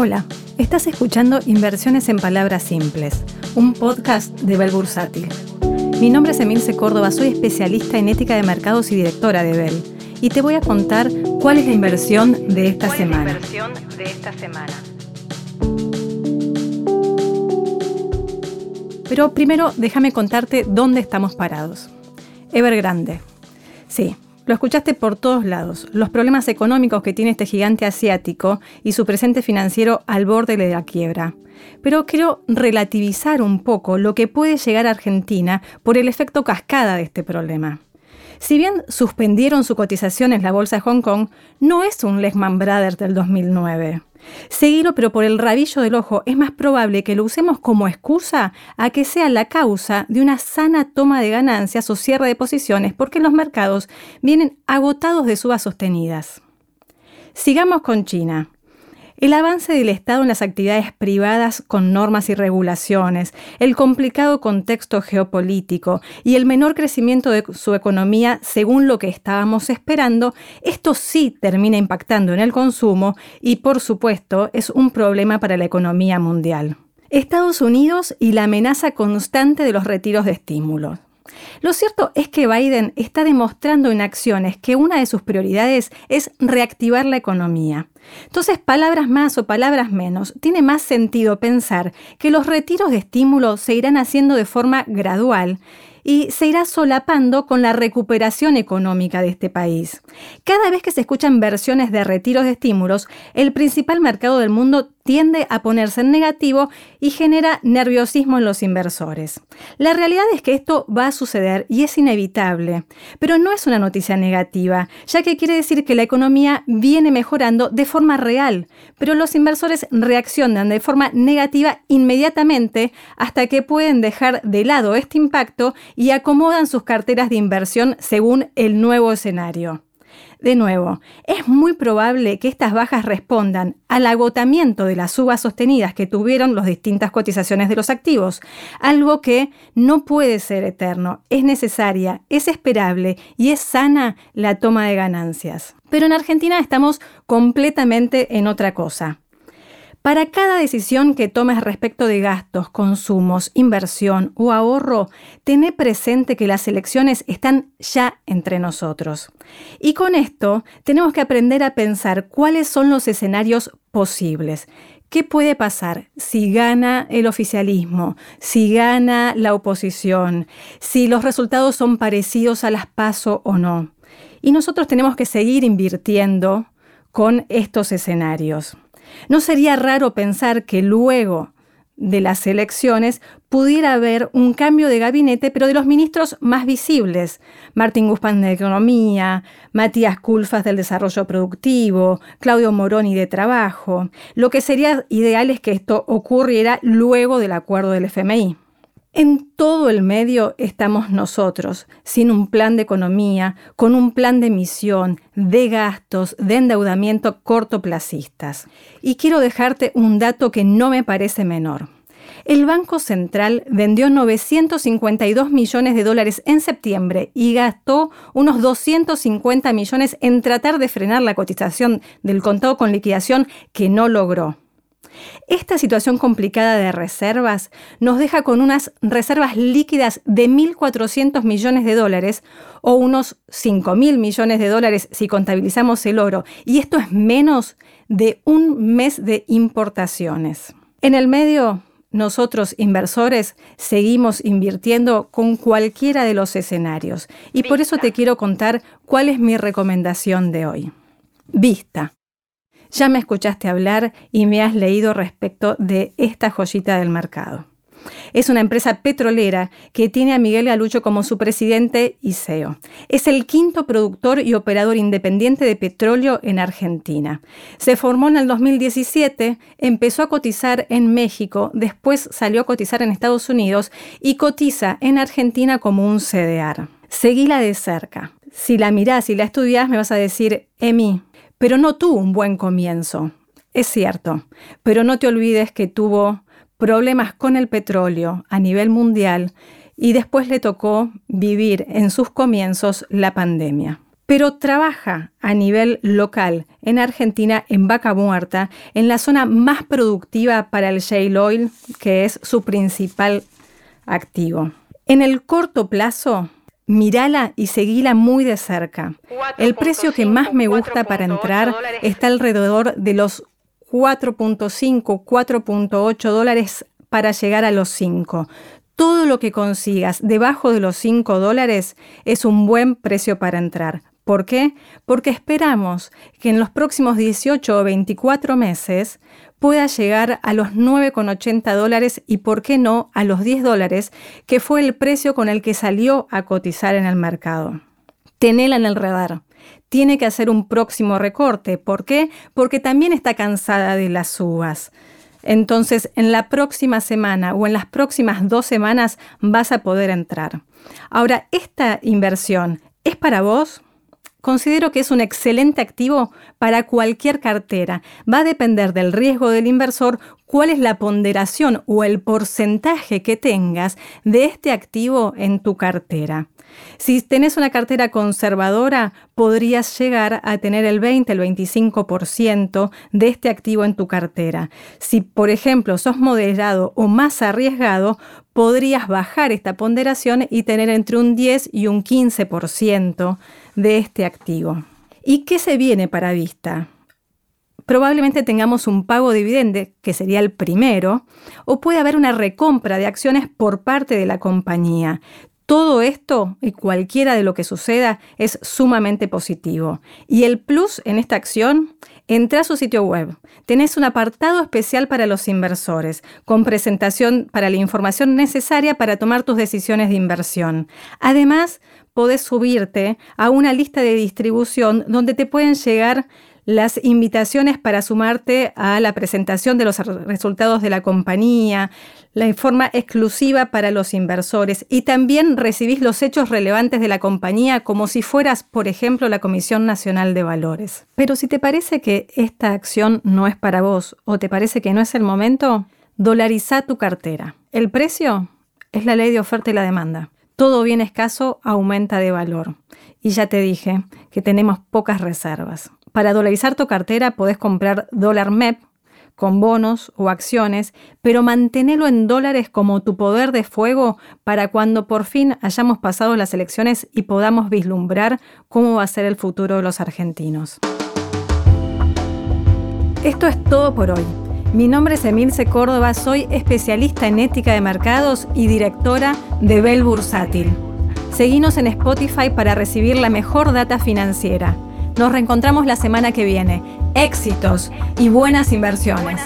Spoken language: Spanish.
Hola, estás escuchando Inversiones en Palabras Simples, un podcast de Bell Bursátil. Mi nombre es Emilce Córdoba, soy especialista en ética de mercados y directora de Bell. Y te voy a contar cuál es la inversión de esta semana. inversión de esta semana? Pero primero déjame contarte dónde estamos parados. Evergrande. Sí, lo escuchaste por todos lados, los problemas económicos que tiene este gigante asiático y su presente financiero al borde de la quiebra. Pero quiero relativizar un poco lo que puede llegar a Argentina por el efecto cascada de este problema. Si bien suspendieron su cotización en la bolsa de Hong Kong, no es un Lehman Brothers del 2009. Seguirlo, pero por el rabillo del ojo, es más probable que lo usemos como excusa a que sea la causa de una sana toma de ganancias o cierre de posiciones, porque los mercados vienen agotados de subas sostenidas. Sigamos con China. El avance del Estado en las actividades privadas con normas y regulaciones, el complicado contexto geopolítico y el menor crecimiento de su economía según lo que estábamos esperando, esto sí termina impactando en el consumo y por supuesto es un problema para la economía mundial. Estados Unidos y la amenaza constante de los retiros de estímulos. Lo cierto es que Biden está demostrando en acciones que una de sus prioridades es reactivar la economía. Entonces, palabras más o palabras menos, tiene más sentido pensar que los retiros de estímulos se irán haciendo de forma gradual y se irá solapando con la recuperación económica de este país. Cada vez que se escuchan versiones de retiros de estímulos, el principal mercado del mundo tiende a ponerse en negativo y genera nerviosismo en los inversores. La realidad es que esto va a suceder y es inevitable, pero no es una noticia negativa, ya que quiere decir que la economía viene mejorando de forma real, pero los inversores reaccionan de forma negativa inmediatamente hasta que pueden dejar de lado este impacto y acomodan sus carteras de inversión según el nuevo escenario. De nuevo, es muy probable que estas bajas respondan al agotamiento de las subas sostenidas que tuvieron las distintas cotizaciones de los activos, algo que no puede ser eterno, es necesaria, es esperable y es sana la toma de ganancias. Pero en Argentina estamos completamente en otra cosa. Para cada decisión que tomes respecto de gastos, consumos, inversión o ahorro, tené presente que las elecciones están ya entre nosotros. Y con esto tenemos que aprender a pensar cuáles son los escenarios posibles. ¿Qué puede pasar si gana el oficialismo, si gana la oposición, si los resultados son parecidos a las PASO o no? Y nosotros tenemos que seguir invirtiendo con estos escenarios. No sería raro pensar que luego de las elecciones pudiera haber un cambio de gabinete, pero de los ministros más visibles. Martín Guzmán de Economía, Matías Culfas del Desarrollo Productivo, Claudio Moroni de Trabajo. Lo que sería ideal es que esto ocurriera luego del acuerdo del FMI. En todo el medio estamos nosotros, sin un plan de economía, con un plan de emisión, de gastos, de endeudamiento cortoplacistas. Y quiero dejarte un dato que no me parece menor. El Banco Central vendió 952 millones de dólares en septiembre y gastó unos 250 millones en tratar de frenar la cotización del contado con liquidación que no logró. Esta situación complicada de reservas nos deja con unas reservas líquidas de 1.400 millones de dólares o unos 5.000 millones de dólares si contabilizamos el oro, y esto es menos de un mes de importaciones. En el medio, nosotros inversores seguimos invirtiendo con cualquiera de los escenarios y por eso te quiero contar cuál es mi recomendación de hoy. Vista. Ya me escuchaste hablar y me has leído respecto de esta joyita del mercado. Es una empresa petrolera que tiene a Miguel Galucho como su presidente y CEO. Es el quinto productor y operador independiente de petróleo en Argentina. Se formó en el 2017, empezó a cotizar en México, después salió a cotizar en Estados Unidos y cotiza en Argentina como un CDR. Seguíla de cerca. Si la mirás y la estudias, me vas a decir, Emi, pero no tuvo un buen comienzo. Es cierto, pero no te olvides que tuvo problemas con el petróleo a nivel mundial y después le tocó vivir en sus comienzos la pandemia. pero trabaja a nivel local en Argentina, en Vaca Muerta, en la zona más productiva para el shale oil, que es su principal activo. En el corto plazo, Mírala y seguila muy de cerca. El precio que más me gusta para entrar está alrededor de los 4.5, 4.8 dólares para llegar a los 5. Todo lo que consigas debajo de los 5 dólares es un buen precio para entrar. ¿Por qué? Porque esperamos que en los próximos 18 o 24 meses pueda llegar a los 9,80 dólares y, por qué no, a los 10 dólares, que fue el precio con el que salió a cotizar en el mercado. Tenela en el radar. Tiene que hacer un próximo recorte. ¿Por qué? Porque también está cansada de las subas. Entonces, en la próxima semana o en las próximas dos semanas vas a poder entrar. Ahora, ¿esta inversión es para vos? Considero que es un excelente activo para cualquier cartera. Va a depender del riesgo del inversor cuál es la ponderación o el porcentaje que tengas de este activo en tu cartera. Si tenés una cartera conservadora, podrías llegar a tener el 20, el 25% de este activo en tu cartera. Si, por ejemplo, sos moderado o más arriesgado, podrías bajar esta ponderación y tener entre un 10 y un 15% de este activo. ¿Y qué se viene para vista? Probablemente tengamos un pago dividende, que sería el primero, o puede haber una recompra de acciones por parte de la compañía. Todo esto y cualquiera de lo que suceda es sumamente positivo. Y el plus en esta acción, entra a su sitio web. Tenés un apartado especial para los inversores, con presentación para la información necesaria para tomar tus decisiones de inversión. Además, podés subirte a una lista de distribución donde te pueden llegar las invitaciones para sumarte a la presentación de los resultados de la compañía, la forma exclusiva para los inversores y también recibís los hechos relevantes de la compañía como si fueras, por ejemplo, la Comisión Nacional de Valores. Pero si te parece que esta acción no es para vos o te parece que no es el momento, dolariza tu cartera. El precio es la ley de oferta y la demanda. Todo bien escaso aumenta de valor. Y ya te dije que tenemos pocas reservas. Para dolarizar tu cartera podés comprar dólar MEP con bonos o acciones, pero manténelo en dólares como tu poder de fuego para cuando por fin hayamos pasado las elecciones y podamos vislumbrar cómo va a ser el futuro de los argentinos. Esto es todo por hoy. Mi nombre es Emilce Córdoba, soy especialista en ética de mercados y directora de Bell Bursátil. Seguinos en Spotify para recibir la mejor data financiera. Nos reencontramos la semana que viene. Éxitos y buenas inversiones.